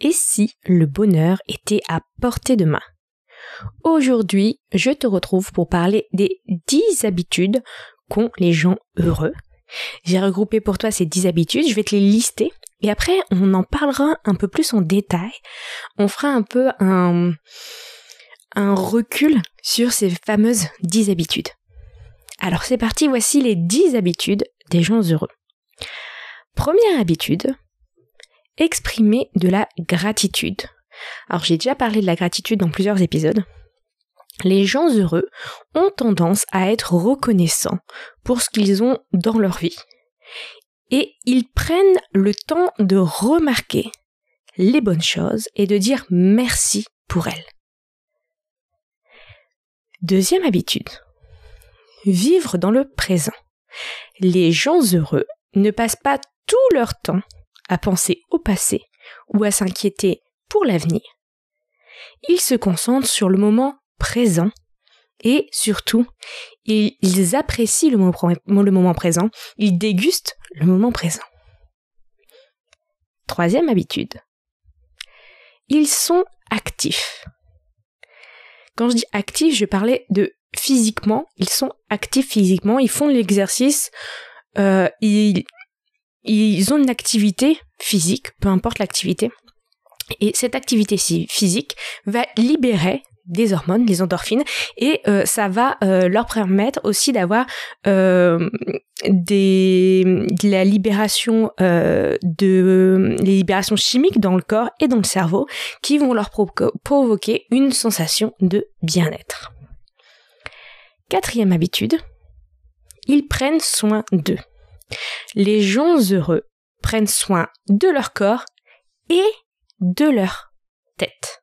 Et si le bonheur était à portée de main? Aujourd'hui, je te retrouve pour parler des 10 habitudes qu'ont les gens heureux. J'ai regroupé pour toi ces 10 habitudes, je vais te les lister et après on en parlera un peu plus en détail. On fera un peu un, un recul sur ces fameuses 10 habitudes. Alors c'est parti, voici les 10 habitudes des gens heureux. Première habitude, exprimer de la gratitude. Alors j'ai déjà parlé de la gratitude dans plusieurs épisodes. Les gens heureux ont tendance à être reconnaissants pour ce qu'ils ont dans leur vie. Et ils prennent le temps de remarquer les bonnes choses et de dire merci pour elles. Deuxième habitude, vivre dans le présent. Les gens heureux ne passent pas tout leur temps à penser au passé ou à s'inquiéter pour l'avenir. Ils se concentrent sur le moment présent et surtout, ils apprécient le moment, présent, ils dégustent le moment présent. Troisième habitude. Ils sont actifs. Quand je dis actifs, je parlais de physiquement. Ils sont actifs physiquement, ils font l'exercice, euh, ils, ils ont une activité physique, peu importe l'activité. Et cette activité physique va libérer des hormones, les endorphines, et euh, ça va euh, leur permettre aussi d'avoir euh, des de libérations chimiques dans le corps et dans le cerveau qui vont leur provoquer une sensation de bien-être. Quatrième habitude, ils prennent soin d'eux. Les gens heureux prennent soin de leur corps et de leur tête.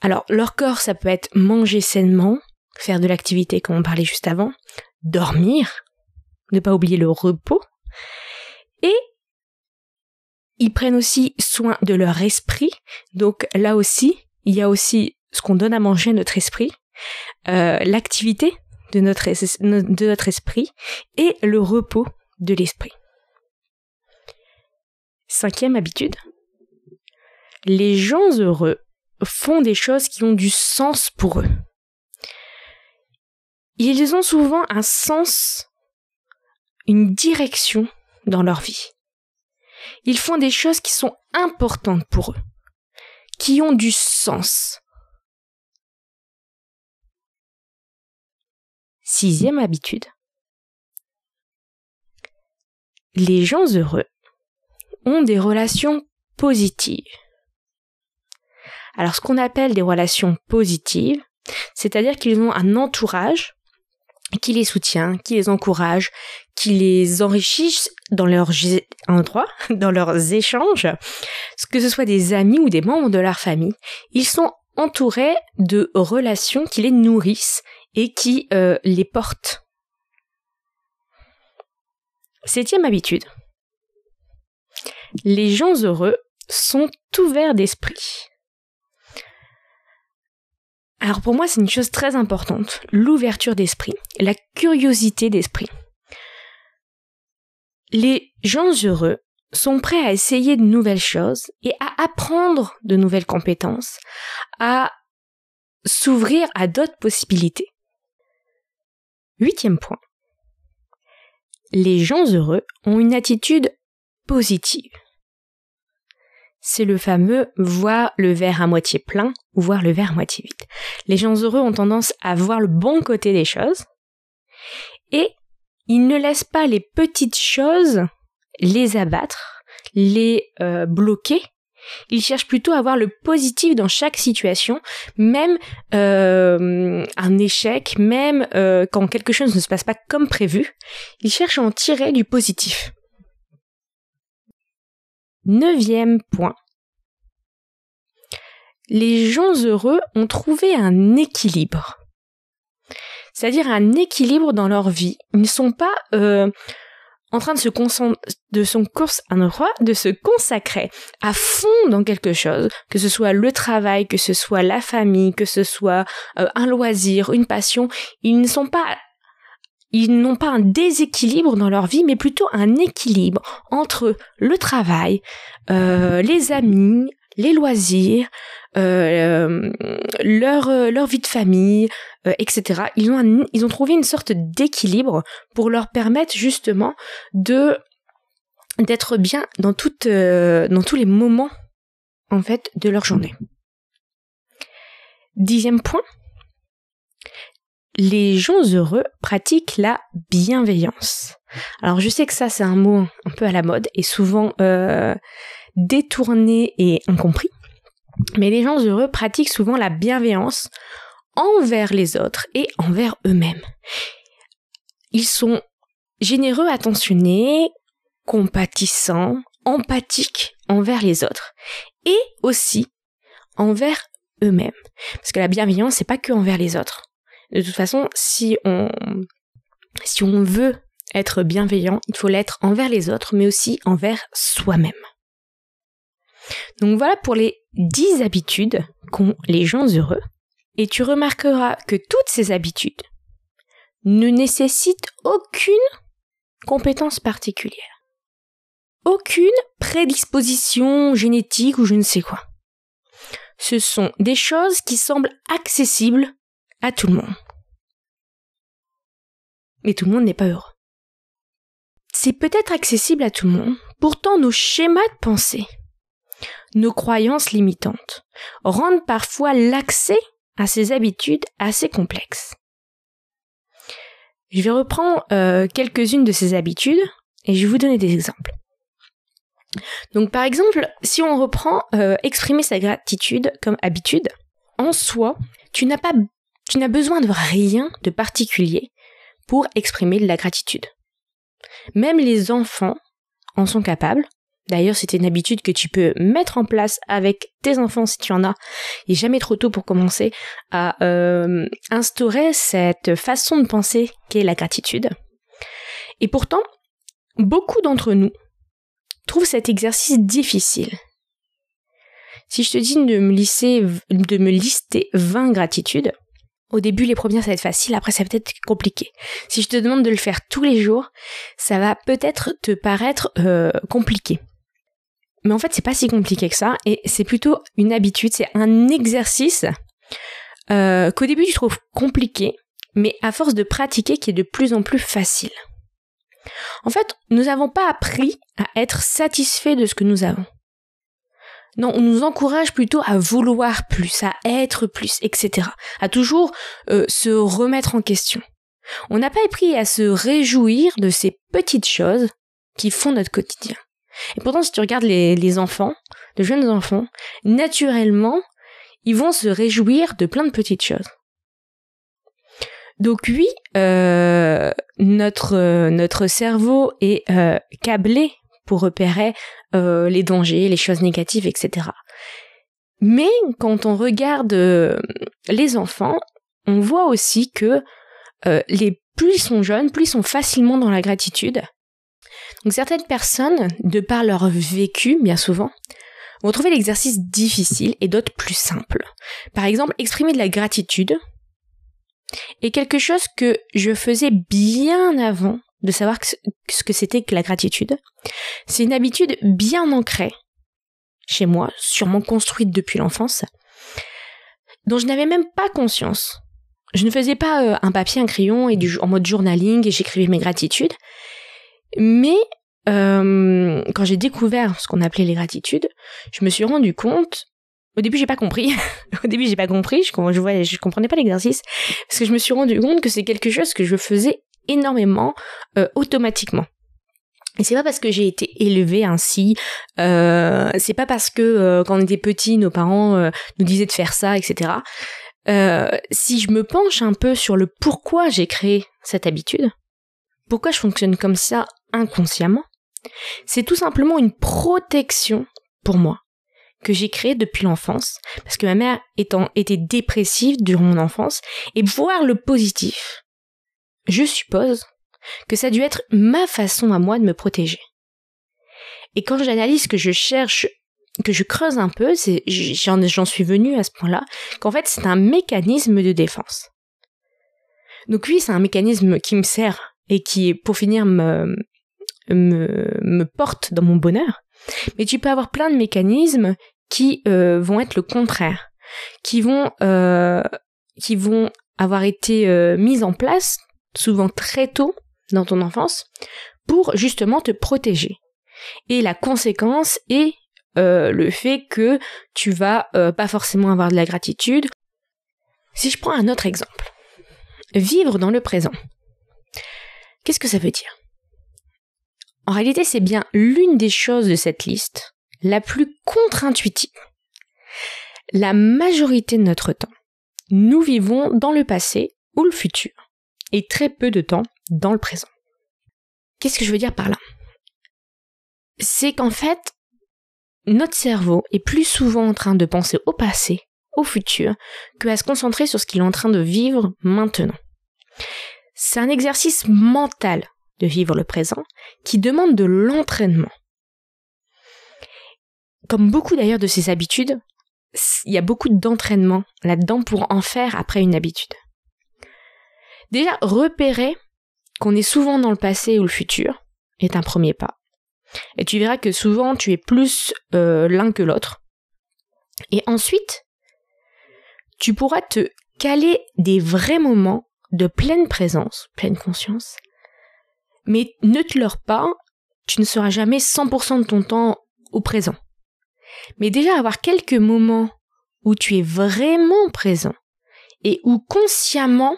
Alors, leur corps, ça peut être manger sainement, faire de l'activité comme on parlait juste avant, dormir, ne pas oublier le repos, et ils prennent aussi soin de leur esprit. Donc là aussi, il y a aussi ce qu'on donne à manger à notre esprit, euh, l'activité de notre, esprit et le repos de l'esprit. Cinquième habitude. Les gens heureux font des choses qui ont du sens pour eux. Ils ont souvent un sens, une direction dans leur vie. Ils font des choses qui sont importantes pour eux, qui ont du sens. Sixième habitude. Les gens heureux ont des relations positives. Alors ce qu'on appelle des relations positives, c'est-à-dire qu'ils ont un entourage qui les soutient, qui les encourage, qui les enrichit dans leurs endroits, dans leurs échanges, que ce soit des amis ou des membres de leur famille, ils sont entourés de relations qui les nourrissent et qui euh, les portent. Septième habitude. Les gens heureux sont ouverts d'esprit. Alors pour moi, c'est une chose très importante, l'ouverture d'esprit, la curiosité d'esprit. Les gens heureux sont prêts à essayer de nouvelles choses et à apprendre de nouvelles compétences, à s'ouvrir à d'autres possibilités. Huitième point. Les gens heureux ont une attitude positive c'est le fameux voir le verre à moitié plein ou voir le verre à moitié vide. Les gens heureux ont tendance à voir le bon côté des choses et ils ne laissent pas les petites choses les abattre, les euh, bloquer. Ils cherchent plutôt à voir le positif dans chaque situation, même euh, un échec, même euh, quand quelque chose ne se passe pas comme prévu. Ils cherchent à en tirer du positif. Neuvième point. Les gens heureux ont trouvé un équilibre. C'est-à-dire un équilibre dans leur vie. Ils ne sont pas euh, en train de se, de, son course, de se consacrer à fond dans quelque chose, que ce soit le travail, que ce soit la famille, que ce soit euh, un loisir, une passion, ils ne sont pas ils n'ont pas un déséquilibre dans leur vie, mais plutôt un équilibre entre le travail, euh, les amis, les loisirs, euh, leur, leur vie de famille, euh, etc. Ils ont, ils ont trouvé une sorte d'équilibre pour leur permettre justement de d'être bien dans euh, dans tous les moments en fait de leur journée. Dixième point, les gens heureux pratiquent la bienveillance. Alors je sais que ça c'est un mot un peu à la mode et souvent euh, détourné et incompris, mais les gens heureux pratiquent souvent la bienveillance envers les autres et envers eux-mêmes. Ils sont généreux, attentionnés, compatissants, empathiques envers les autres et aussi envers eux-mêmes. Parce que la bienveillance, c'est pas que envers les autres. De toute façon, si on, si on veut être bienveillant, il faut l'être envers les autres, mais aussi envers soi-même. Donc voilà pour les 10 habitudes qu'ont les gens heureux. Et tu remarqueras que toutes ces habitudes ne nécessitent aucune compétence particulière. Aucune prédisposition génétique ou je ne sais quoi. Ce sont des choses qui semblent accessibles à tout le monde. Mais tout le monde n'est pas heureux. C'est peut-être accessible à tout le monde, pourtant nos schémas de pensée, nos croyances limitantes, rendent parfois l'accès à ces habitudes assez complexes. Je vais reprendre euh, quelques-unes de ces habitudes et je vais vous donner des exemples. Donc par exemple, si on reprend euh, exprimer sa gratitude comme habitude, en soi, tu n'as pas tu n'as besoin de rien de particulier pour exprimer de la gratitude. Même les enfants en sont capables D'ailleurs, c'est une habitude que tu peux mettre en place avec tes enfants si tu en as. Il n'est jamais trop tôt pour commencer à euh, instaurer cette façon de penser qu'est la gratitude. Et pourtant, beaucoup d'entre nous trouvent cet exercice difficile. Si je te dis de me, lister, de me lister 20 gratitudes, au début, les premières, ça va être facile, après, ça va peut-être compliqué. Si je te demande de le faire tous les jours, ça va peut-être te paraître euh, compliqué. Mais en fait, c'est pas si compliqué que ça, et c'est plutôt une habitude, c'est un exercice euh, qu'au début tu trouves compliqué, mais à force de pratiquer qui est de plus en plus facile. En fait, nous n'avons pas appris à être satisfaits de ce que nous avons. Non, on nous encourage plutôt à vouloir plus, à être plus, etc. À toujours euh, se remettre en question. On n'a pas appris à se réjouir de ces petites choses qui font notre quotidien. Et pourtant, si tu regardes les, enfants, de jeunes enfants, naturellement, ils vont se réjouir de plein de petites choses. Donc oui, euh, notre euh, notre cerveau est euh, câblé pour repérer les dangers, les choses négatives, etc. Mais quand on regarde les enfants, on voit aussi que plus ils sont jeunes, plus ils sont facilement dans la gratitude, donc certaines personnes, de par leur vécu, bien souvent, vont trouver l'exercice difficile et d'autres plus simples. Par exemple, exprimer de la gratitude est quelque chose que je faisais bien avant de savoir ce que c'était que la gratitude. C'est une habitude bien ancrée chez moi, sûrement construite depuis l'enfance, dont je n'avais même pas conscience. Je ne faisais pas euh, un papier, un crayon et en mode journaling et j'écrivais mes gratitudes. Mais euh, quand j'ai découvert ce qu'on appelait les gratitudes, je me suis rendu compte. Au début, j'ai pas compris. au début, j'ai pas compris. Je, je, comprenais pas l'exercice parce que je me suis rendu compte que c'est quelque chose que je faisais énormément euh, automatiquement. Et c'est pas parce que j'ai été élevée ainsi, euh, c'est pas parce que euh, quand on était petit, nos parents nous disaient de faire ça, etc. si je me penche un peu sur le pourquoi j'ai créé cette habitude, pourquoi je fonctionne comme ça inconsciemment, C'est tout simplement une protection pour moi que j'ai créée depuis l'enfance, parce que ma mère étant était dépressive durant mon enfance, et voir le positif, je suppose que ça a dû être ma façon à moi de me protéger. Et quand j'analyse que je cherche, que je creuse un peu, j'en suis venue à ce point-là, qu'en fait c'est un mécanisme de défense. Donc oui, c'est un mécanisme qui me sert et qui, pour finir, me, me, porte dans mon bonheur. Mais tu peux avoir plein de mécanismes qui euh, vont être le contraire, qui vont, euh, qui vont avoir été euh, mis en place souvent très tôt dans ton enfance pour justement te protéger. Et la conséquence est euh, le fait que tu vas pas forcément avoir de la gratitude. Si je prends un autre exemple, vivre dans le présent. Qu'est-ce que ça veut dire? En réalité, c'est bien l'une des choses de cette liste la plus contre-intuitive. La majorité de notre temps, nous vivons dans le passé ou le futur, et très peu de temps dans le présent. Qu'est-ce que je veux dire par là? C'est qu'en fait, notre cerveau est plus souvent en train de penser au passé, au futur, que à se concentrer sur ce qu'il est en train de vivre maintenant. C'est un exercice mental de vivre le présent qui demande de l'entraînement. Comme beaucoup d'ailleurs de ces habitudes, il y a beaucoup d'entraînement là-dedans pour en faire après une habitude. Déjà, repérer qu'on est souvent dans le passé ou le futur est un premier pas. Et tu verras que souvent tu es plus euh, l'un que l'autre. Et ensuite, tu pourras te caler des vrais moments de pleine présence, pleine conscience. Mais ne te leurre pas, tu ne seras jamais 100% de ton temps au présent. Mais déjà avoir quelques moments où tu es vraiment présent et où consciemment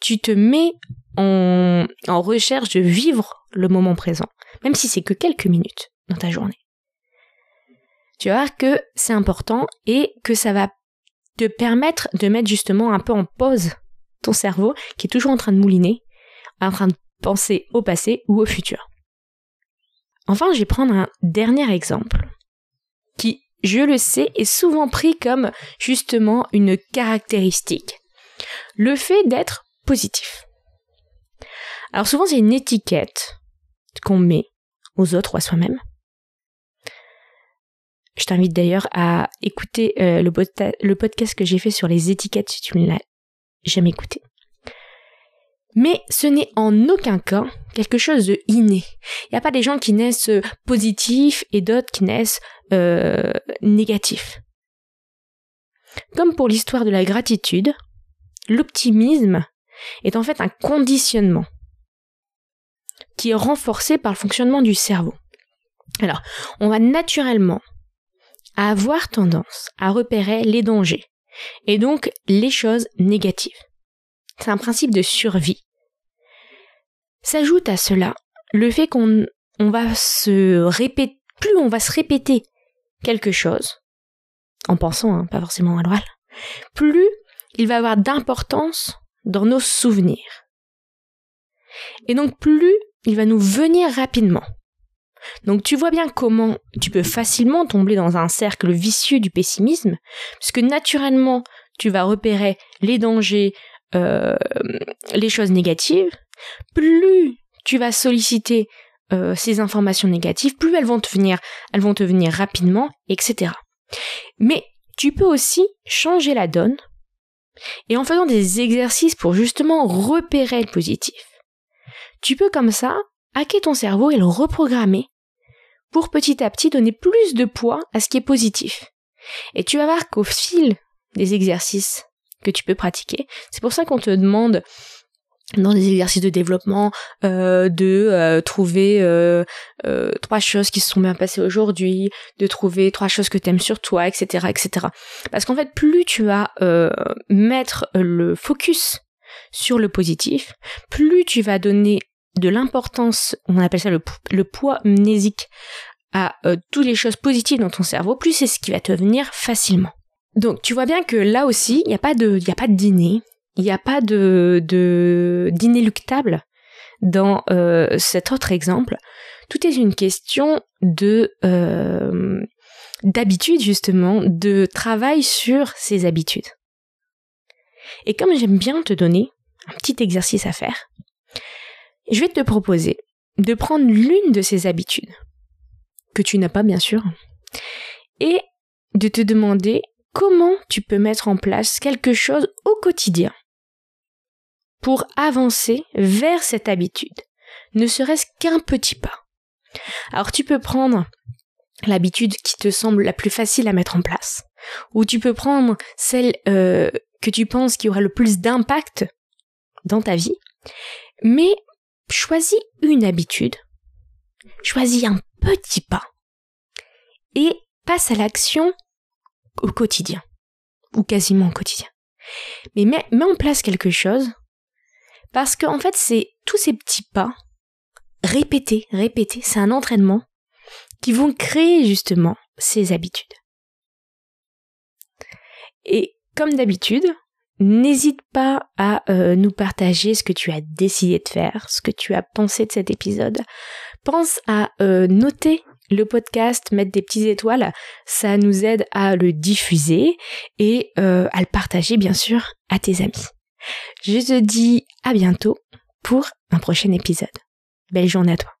tu te mets en, recherche de vivre le moment présent, même si c'est que quelques minutes dans ta journée. Tu vas voir que c'est important et que ça va te permettre de mettre justement un peu en pause ton cerveau qui est toujours en train de mouliner, en train de penser au passé ou au futur. Enfin, je vais prendre un dernier exemple qui, je le sais, est souvent pris comme justement une caractéristique. Le fait d'être positif. Alors souvent c'est une étiquette qu'on met aux autres ou à soi-même. Je t'invite d'ailleurs à écouter euh, le, le, podcast que j'ai fait sur les étiquettes si tu ne l'as jamais écouté. Mais ce n'est en aucun cas quelque chose de inné. Il n'y a pas des gens qui naissent positifs et d'autres qui naissent euh, négatifs. Comme pour l'histoire de la gratitude, l'optimisme est en fait un conditionnement qui est renforcé par le fonctionnement du cerveau. Alors, on va naturellement avoir tendance à repérer les dangers et donc les choses négatives. C'est un principe de survie. S'ajoute à cela le fait qu'on va se répéter, plus on va se répéter quelque chose, en pensant, hein, pas forcément à l'oral, plus il va avoir d'importance dans nos souvenirs. Et donc plus il va nous venir rapidement. Donc tu vois bien comment tu peux facilement tomber dans un cercle vicieux du pessimisme, puisque naturellement tu vas repérer les dangers, euh, les choses négatives, plus tu vas solliciter euh, ces informations négatives, plus elles vont te venir, elles vont te venir rapidement, etc. Mais tu peux aussi changer la donne et en faisant des exercices pour justement repérer le positif. Tu peux comme ça hacker ton cerveau et le reprogrammer pour petit à petit donner plus de poids à ce qui est positif. Et tu vas voir qu'au fil des exercices que tu peux pratiquer, c'est pour ça qu'on te demande dans des exercices de développement euh, de euh, trouver euh, trois choses qui se sont bien passées aujourd'hui, de trouver trois choses que tu aimes sur toi, etc., etc. Parce qu'en fait, plus tu vas mettre le focus sur le positif, plus tu vas donner de l'importance, on appelle ça le, poids mnésique, à toutes les choses positives dans ton cerveau, plus c'est ce qui va te venir facilement. Donc tu vois bien que là aussi, il n'y a pas de, dîner, il n'y a pas de, de d'inéluctable dans euh, cet autre exemple. Tout est une question de euh, d'habitude justement, de travail sur ses habitudes. Et comme j'aime bien te donner un petit exercice à faire, je vais te proposer de prendre l'une de ces habitudes, que tu n'as pas bien sûr, et de te demander comment tu peux mettre en place quelque chose au quotidien pour avancer vers cette habitude, ne serait-ce qu'un petit pas. Alors tu peux prendre l'habitude qui te semble la plus facile à mettre en place, ou tu peux prendre celle euh, que tu penses qui aura le plus d'impact dans ta vie, mais choisis une habitude, choisis un petit pas, et passe à l'action au quotidien, ou quasiment au quotidien. Mais mets, en place quelque chose, parce qu'en en fait, c'est tous ces petits pas, répétés, répétés, c'est un entraînement, qui vont créer justement ces habitudes. Et comme d'habitude, n'hésite pas à euh, nous partager ce que tu as décidé de faire, ce que tu as pensé de cet épisode. Pense à euh, noter le podcast, mettre des petites étoiles, ça nous aide à le diffuser et euh, à le partager bien sûr à tes amis. Je te dis à bientôt pour un prochain épisode. Belle journée à toi.